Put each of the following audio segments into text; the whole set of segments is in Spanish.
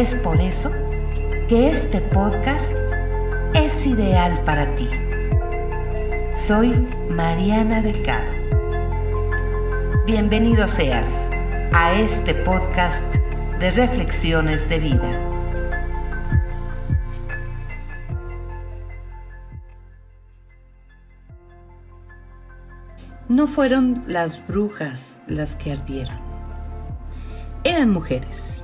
Es por eso que este podcast es ideal para ti. Soy Mariana Delgado. Bienvenido seas a este podcast de reflexiones de vida. No fueron las brujas las que ardieron. Eran mujeres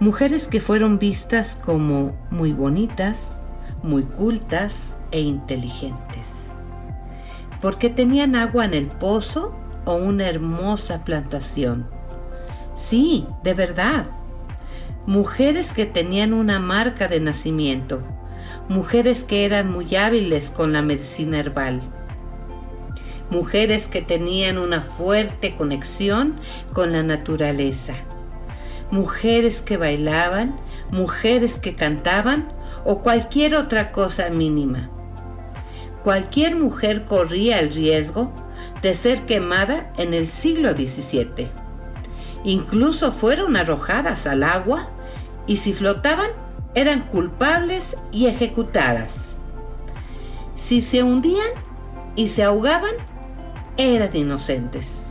Mujeres que fueron vistas como muy bonitas, muy cultas e inteligentes. Porque tenían agua en el pozo o una hermosa plantación. Sí, de verdad. Mujeres que tenían una marca de nacimiento. Mujeres que eran muy hábiles con la medicina herbal. Mujeres que tenían una fuerte conexión con la naturaleza mujeres que bailaban, mujeres que cantaban o cualquier otra cosa mínima. Cualquier mujer corría el riesgo de ser quemada en el siglo XVII. Incluso fueron arrojadas al agua y si flotaban eran culpables y ejecutadas. Si se hundían y se ahogaban, eran inocentes.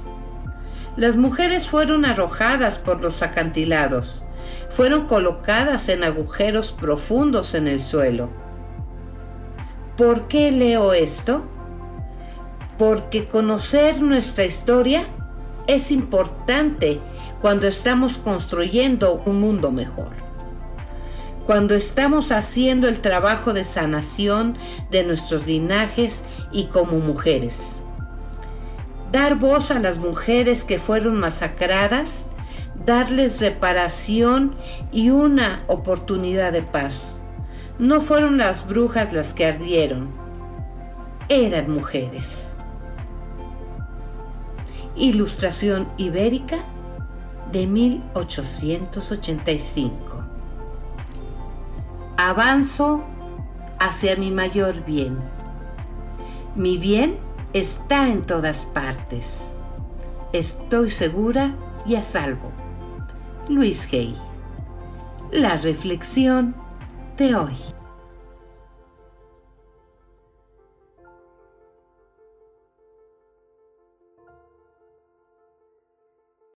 Las mujeres fueron arrojadas por los acantilados, fueron colocadas en agujeros profundos en el suelo. ¿Por qué leo esto? Porque conocer nuestra historia es importante cuando estamos construyendo un mundo mejor. Cuando estamos haciendo el trabajo de sanación de nuestros linajes y como mujeres dar voz a las mujeres que fueron masacradas, darles reparación y una oportunidad de paz. No fueron las brujas las que ardieron, eran mujeres. Ilustración ibérica de 1885. Avanzo hacia mi mayor bien. Mi bien está en todas partes. Estoy segura y a salvo. Luis Hay. La reflexión de hoy.